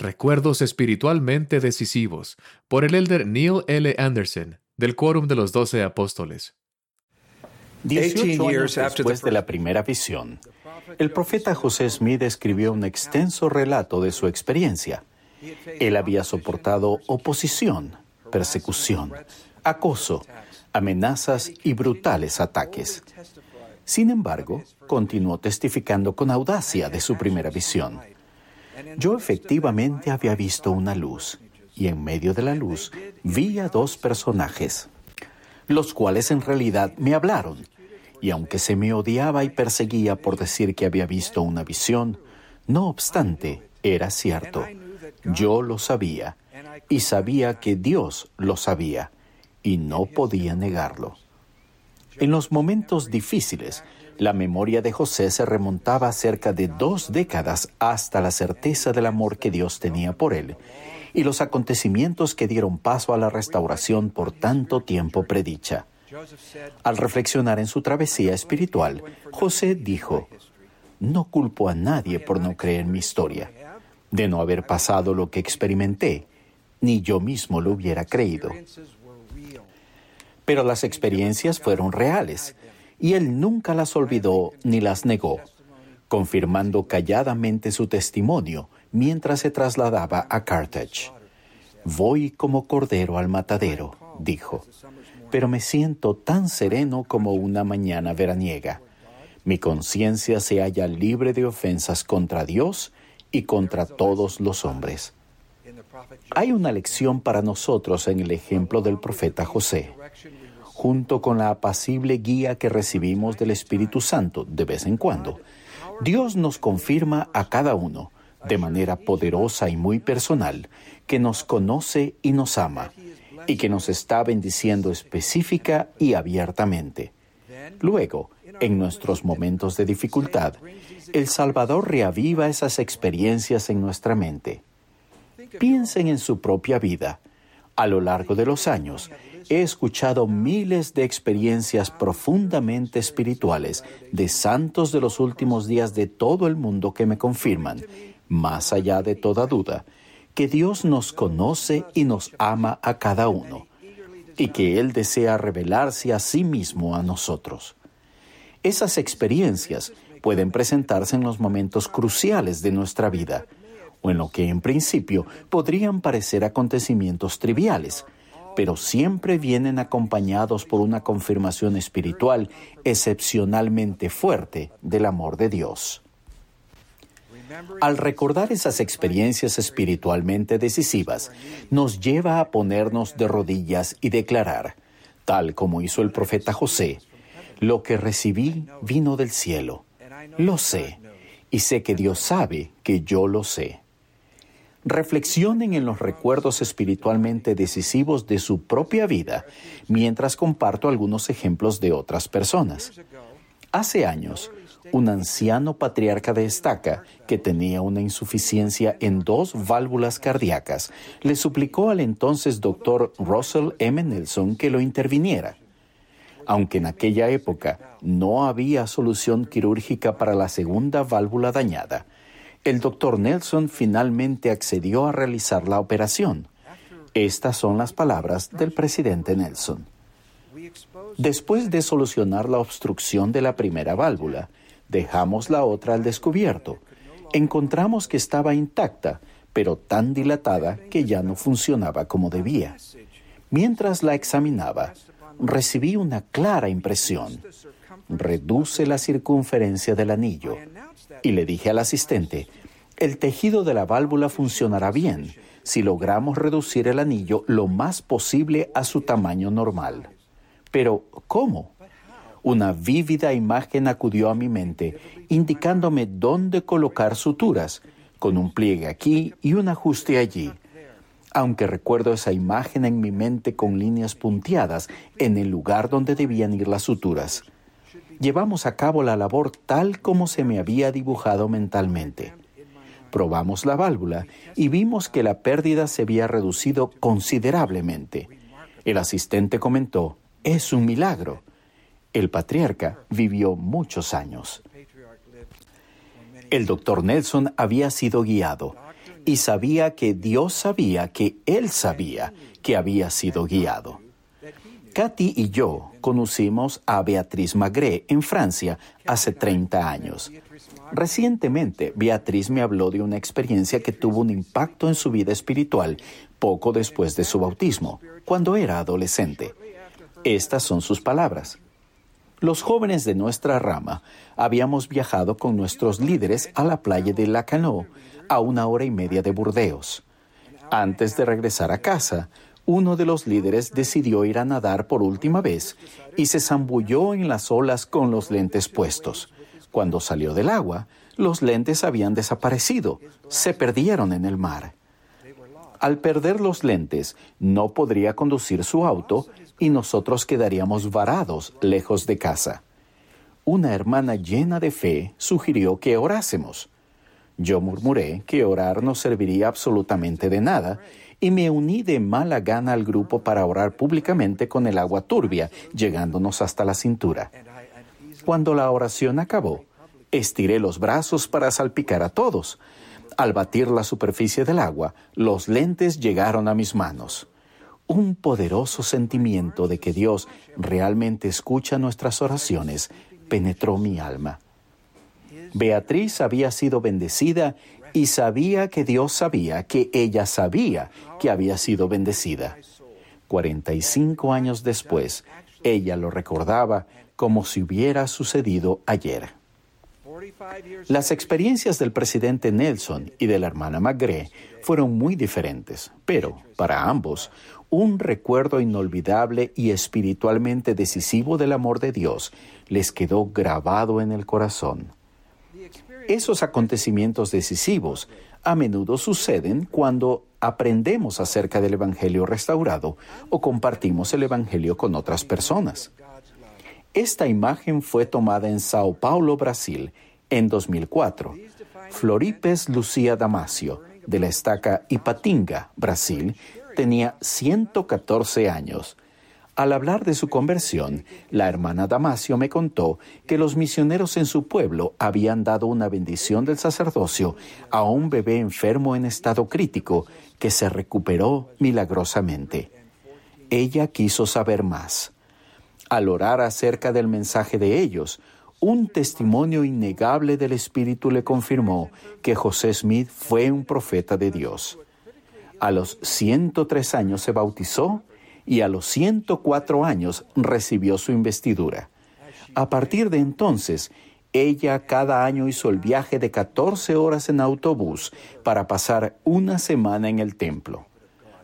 Recuerdos espiritualmente decisivos por el elder Neil L. Anderson del Quórum de los Doce Apóstoles. 18 años después de la primera visión, el profeta José Smith escribió un extenso relato de su experiencia. Él había soportado oposición, persecución, acoso, amenazas y brutales ataques. Sin embargo, continuó testificando con audacia de su primera visión. Yo efectivamente había visto una luz, y en medio de la luz vi a dos personajes, los cuales en realidad me hablaron. Y aunque se me odiaba y perseguía por decir que había visto una visión, no obstante, era cierto. Yo lo sabía, y sabía que Dios lo sabía, y no podía negarlo. En los momentos difíciles, la memoria de José se remontaba cerca de dos décadas hasta la certeza del amor que Dios tenía por él y los acontecimientos que dieron paso a la restauración por tanto tiempo predicha. Al reflexionar en su travesía espiritual, José dijo, No culpo a nadie por no creer en mi historia, de no haber pasado lo que experimenté, ni yo mismo lo hubiera creído. Pero las experiencias fueron reales y él nunca las olvidó ni las negó, confirmando calladamente su testimonio mientras se trasladaba a Carthage. Voy como cordero al matadero, dijo, pero me siento tan sereno como una mañana veraniega. Mi conciencia se halla libre de ofensas contra Dios y contra todos los hombres. Hay una lección para nosotros en el ejemplo del profeta José junto con la apacible guía que recibimos del Espíritu Santo de vez en cuando, Dios nos confirma a cada uno, de manera poderosa y muy personal, que nos conoce y nos ama, y que nos está bendiciendo específica y abiertamente. Luego, en nuestros momentos de dificultad, el Salvador reaviva esas experiencias en nuestra mente. Piensen en su propia vida. A lo largo de los años, he escuchado miles de experiencias profundamente espirituales de santos de los últimos días de todo el mundo que me confirman, más allá de toda duda, que Dios nos conoce y nos ama a cada uno, y que Él desea revelarse a sí mismo a nosotros. Esas experiencias pueden presentarse en los momentos cruciales de nuestra vida, o en lo que en principio podrían parecer acontecimientos triviales, pero siempre vienen acompañados por una confirmación espiritual excepcionalmente fuerte del amor de Dios. Al recordar esas experiencias espiritualmente decisivas, nos lleva a ponernos de rodillas y declarar, tal como hizo el profeta José, lo que recibí vino del cielo. Lo sé, y sé que Dios sabe que yo lo sé reflexionen en los recuerdos espiritualmente decisivos de su propia vida mientras comparto algunos ejemplos de otras personas. Hace años, un anciano patriarca de estaca que tenía una insuficiencia en dos válvulas cardíacas le suplicó al entonces doctor Russell M. Nelson que lo interviniera. Aunque en aquella época no había solución quirúrgica para la segunda válvula dañada, el doctor Nelson finalmente accedió a realizar la operación. Estas son las palabras del presidente Nelson. Después de solucionar la obstrucción de la primera válvula, dejamos la otra al descubierto. Encontramos que estaba intacta, pero tan dilatada que ya no funcionaba como debía. Mientras la examinaba, recibí una clara impresión. Reduce la circunferencia del anillo y le dije al asistente, el tejido de la válvula funcionará bien si logramos reducir el anillo lo más posible a su tamaño normal. Pero, ¿cómo? Una vívida imagen acudió a mi mente, indicándome dónde colocar suturas, con un pliegue aquí y un ajuste allí. Aunque recuerdo esa imagen en mi mente con líneas punteadas en el lugar donde debían ir las suturas llevamos a cabo la labor tal como se me había dibujado mentalmente. Probamos la válvula y vimos que la pérdida se había reducido considerablemente. El asistente comentó, es un milagro. El patriarca vivió muchos años. El doctor Nelson había sido guiado y sabía que Dios sabía que él sabía que había sido guiado. Katy y yo conocimos a Beatriz Magré en Francia hace 30 años. Recientemente, Beatriz me habló de una experiencia que tuvo un impacto en su vida espiritual poco después de su bautismo, cuando era adolescente. Estas son sus palabras. Los jóvenes de nuestra rama habíamos viajado con nuestros líderes a la playa de Lacanau, a una hora y media de Burdeos. Antes de regresar a casa, uno de los líderes decidió ir a nadar por última vez y se zambulló en las olas con los lentes puestos. Cuando salió del agua, los lentes habían desaparecido, se perdieron en el mar. Al perder los lentes, no podría conducir su auto y nosotros quedaríamos varados lejos de casa. Una hermana llena de fe sugirió que orásemos. Yo murmuré que orar no serviría absolutamente de nada y me uní de mala gana al grupo para orar públicamente con el agua turbia, llegándonos hasta la cintura. Cuando la oración acabó, estiré los brazos para salpicar a todos. Al batir la superficie del agua, los lentes llegaron a mis manos. Un poderoso sentimiento de que Dios realmente escucha nuestras oraciones penetró mi alma. Beatriz había sido bendecida y sabía que Dios sabía que ella sabía que había sido bendecida. 45 años después, ella lo recordaba como si hubiera sucedido ayer. Las experiencias del presidente Nelson y de la hermana McGree fueron muy diferentes, pero para ambos, un recuerdo inolvidable y espiritualmente decisivo del amor de Dios les quedó grabado en el corazón. Esos acontecimientos decisivos a menudo suceden cuando aprendemos acerca del Evangelio restaurado o compartimos el Evangelio con otras personas. Esta imagen fue tomada en Sao Paulo, Brasil, en 2004. Floripes Lucía Damasio, de la estaca Ipatinga, Brasil, tenía 114 años al hablar de su conversión, la hermana Damasio me contó que los misioneros en su pueblo habían dado una bendición del sacerdocio a un bebé enfermo en estado crítico que se recuperó milagrosamente. Ella quiso saber más. Al orar acerca del mensaje de ellos, un testimonio innegable del Espíritu le confirmó que José Smith fue un profeta de Dios. A los 103 años se bautizó y a los 104 años recibió su investidura. A partir de entonces, ella cada año hizo el viaje de 14 horas en autobús para pasar una semana en el templo.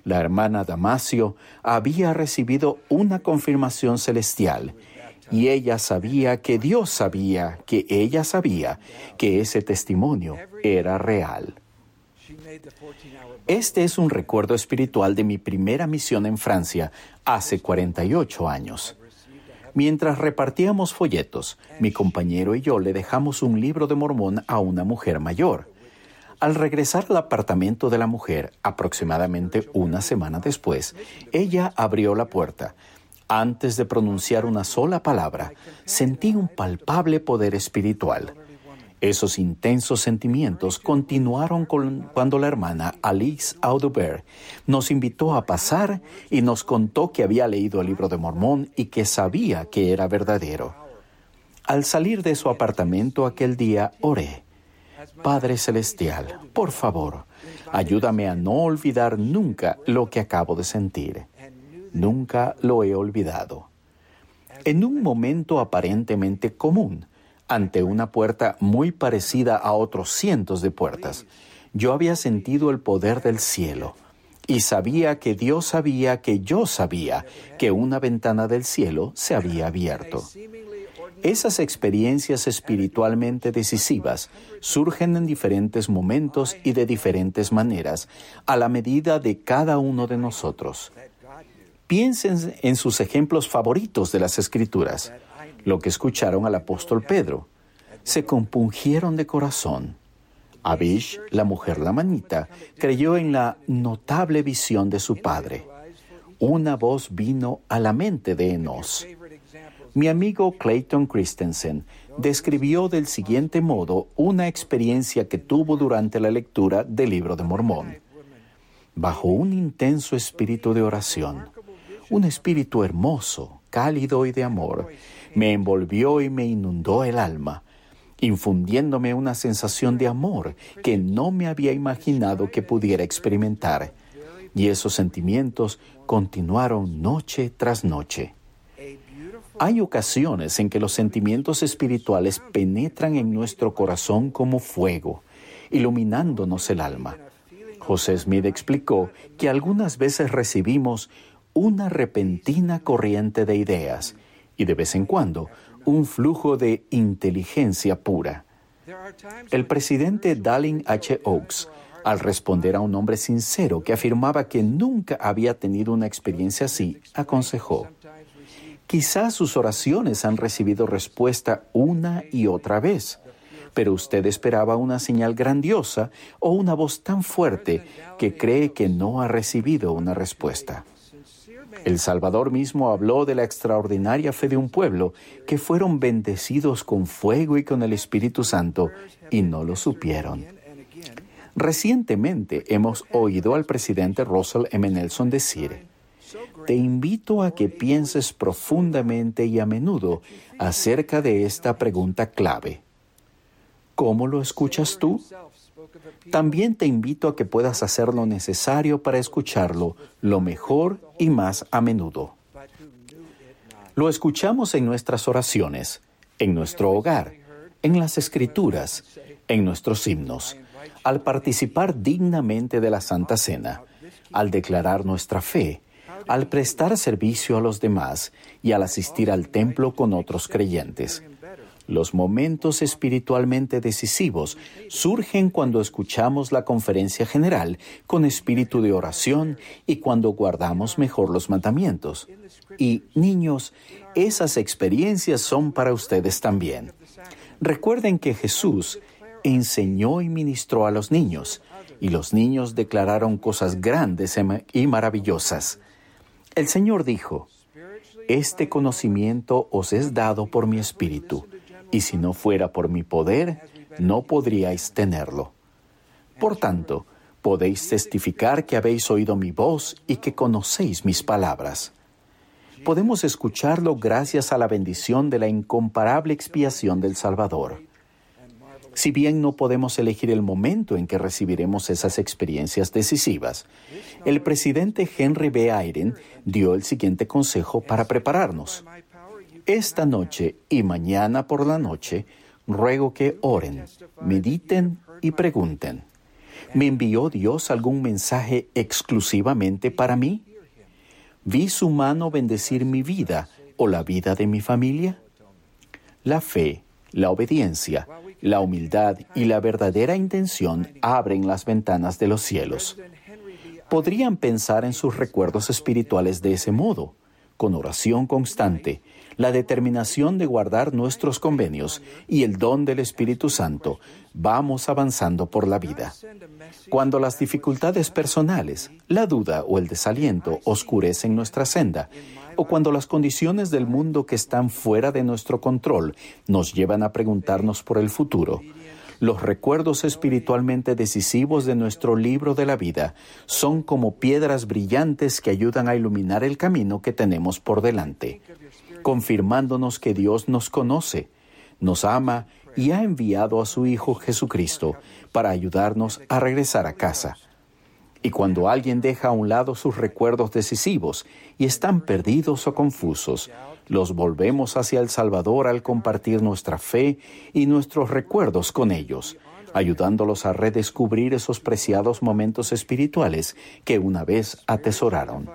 La hermana Damasio había recibido una confirmación celestial y ella sabía que Dios sabía que ella sabía que ese testimonio era real. Este es un recuerdo espiritual de mi primera misión en Francia hace 48 años. Mientras repartíamos folletos, mi compañero y yo le dejamos un libro de Mormón a una mujer mayor. Al regresar al apartamento de la mujer, aproximadamente una semana después, ella abrió la puerta. Antes de pronunciar una sola palabra, sentí un palpable poder espiritual. Esos intensos sentimientos continuaron cuando la hermana Alice Audubert nos invitó a pasar y nos contó que había leído el libro de Mormón y que sabía que era verdadero. Al salir de su apartamento aquel día, oré. Padre Celestial, por favor, ayúdame a no olvidar nunca lo que acabo de sentir. Nunca lo he olvidado. En un momento aparentemente común, ante una puerta muy parecida a otros cientos de puertas. Yo había sentido el poder del cielo y sabía que Dios sabía que yo sabía que una ventana del cielo se había abierto. Esas experiencias espiritualmente decisivas surgen en diferentes momentos y de diferentes maneras, a la medida de cada uno de nosotros. Piensen en sus ejemplos favoritos de las Escrituras lo que escucharon al apóstol Pedro. Se compungieron de corazón. Abish, la mujer lamanita, creyó en la notable visión de su padre. Una voz vino a la mente de Enos. Mi amigo Clayton Christensen describió del siguiente modo una experiencia que tuvo durante la lectura del libro de Mormón. Bajo un intenso espíritu de oración, un espíritu hermoso, cálido y de amor, me envolvió y me inundó el alma, infundiéndome una sensación de amor que no me había imaginado que pudiera experimentar. Y esos sentimientos continuaron noche tras noche. Hay ocasiones en que los sentimientos espirituales penetran en nuestro corazón como fuego, iluminándonos el alma. José Smith explicó que algunas veces recibimos una repentina corriente de ideas y de vez en cuando un flujo de inteligencia pura. El presidente Dallin H. Oaks, al responder a un hombre sincero que afirmaba que nunca había tenido una experiencia así, aconsejó, Quizás sus oraciones han recibido respuesta una y otra vez, pero usted esperaba una señal grandiosa o una voz tan fuerte que cree que no ha recibido una respuesta. El Salvador mismo habló de la extraordinaria fe de un pueblo que fueron bendecidos con fuego y con el Espíritu Santo y no lo supieron. Recientemente hemos oído al presidente Russell M. Nelson decir, te invito a que pienses profundamente y a menudo acerca de esta pregunta clave. ¿Cómo lo escuchas tú? También te invito a que puedas hacer lo necesario para escucharlo lo mejor y más a menudo. Lo escuchamos en nuestras oraciones, en nuestro hogar, en las escrituras, en nuestros himnos, al participar dignamente de la Santa Cena, al declarar nuestra fe, al prestar servicio a los demás y al asistir al templo con otros creyentes. Los momentos espiritualmente decisivos surgen cuando escuchamos la conferencia general con espíritu de oración y cuando guardamos mejor los mandamientos. Y niños, esas experiencias son para ustedes también. Recuerden que Jesús enseñó y ministró a los niños, y los niños declararon cosas grandes y maravillosas. El Señor dijo, Este conocimiento os es dado por mi espíritu, y si no fuera por mi poder, no podríais tenerlo. Por tanto, podéis testificar que habéis oído mi voz y que conocéis mis palabras. Podemos escucharlo gracias a la bendición de la incomparable expiación del Salvador. Si bien no podemos elegir el momento en que recibiremos esas experiencias decisivas, el presidente Henry B. Eyren dio el siguiente consejo para prepararnos. Esta noche y mañana por la noche, ruego que oren, mediten y pregunten. ¿Me envió Dios algún mensaje exclusivamente para mí? ¿Vi su mano bendecir mi vida o la vida de mi familia? La fe, la obediencia, la humildad y la verdadera intención abren las ventanas de los cielos. Podrían pensar en sus recuerdos espirituales de ese modo, con oración constante, la determinación de guardar nuestros convenios y el don del Espíritu Santo, vamos avanzando por la vida. Cuando las dificultades personales, la duda o el desaliento oscurecen nuestra senda, o cuando las condiciones del mundo que están fuera de nuestro control nos llevan a preguntarnos por el futuro, los recuerdos espiritualmente decisivos de nuestro libro de la vida son como piedras brillantes que ayudan a iluminar el camino que tenemos por delante, confirmándonos que Dios nos conoce, nos ama y ha enviado a su Hijo Jesucristo para ayudarnos a regresar a casa y cuando alguien deja a un lado sus recuerdos decisivos y están perdidos o confusos, los volvemos hacia el Salvador al compartir nuestra fe y nuestros recuerdos con ellos, ayudándolos a redescubrir esos preciados momentos espirituales que una vez atesoraron.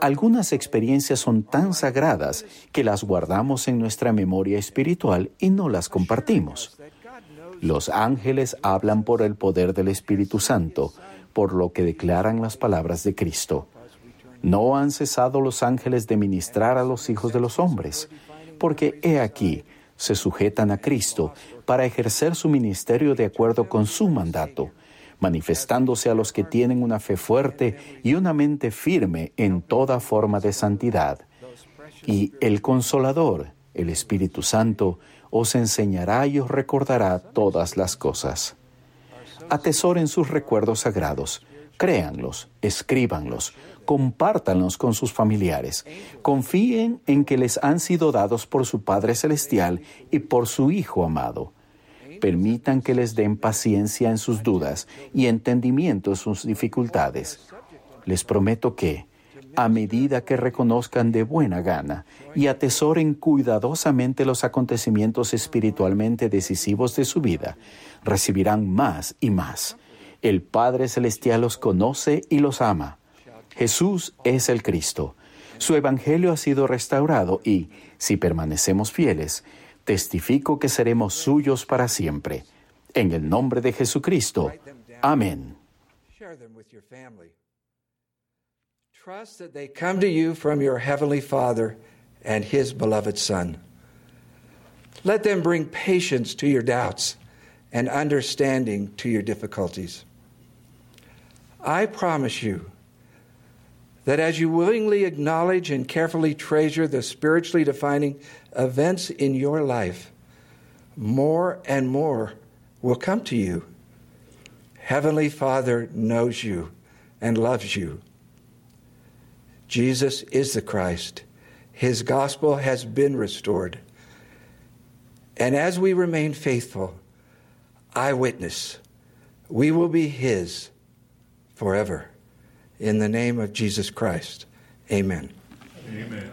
Algunas experiencias son tan sagradas que las guardamos en nuestra memoria espiritual y no las compartimos. Los ángeles hablan por el poder del Espíritu Santo, por lo que declaran las palabras de Cristo. No han cesado los ángeles de ministrar a los hijos de los hombres, porque he aquí, se sujetan a Cristo para ejercer su ministerio de acuerdo con su mandato, manifestándose a los que tienen una fe fuerte y una mente firme en toda forma de santidad. Y el consolador, el Espíritu Santo, os enseñará y os recordará todas las cosas. Atesoren sus recuerdos sagrados, créanlos, escríbanlos, compártanlos con sus familiares, confíen en que les han sido dados por su Padre Celestial y por su Hijo amado. Permitan que les den paciencia en sus dudas y entendimiento en sus dificultades. Les prometo que, a medida que reconozcan de buena gana y atesoren cuidadosamente los acontecimientos espiritualmente decisivos de su vida, recibirán más y más. El Padre Celestial los conoce y los ama. Jesús es el Cristo. Su Evangelio ha sido restaurado y, si permanecemos fieles, testifico que seremos suyos para siempre. En el nombre de Jesucristo. Amén. Trust that they come to you from your Heavenly Father and His beloved Son. Let them bring patience to your doubts and understanding to your difficulties. I promise you that as you willingly acknowledge and carefully treasure the spiritually defining events in your life, more and more will come to you. Heavenly Father knows you and loves you. Jesus is the Christ. His gospel has been restored. And as we remain faithful, eyewitness, we will be His forever. In the name of Jesus Christ, amen. Amen.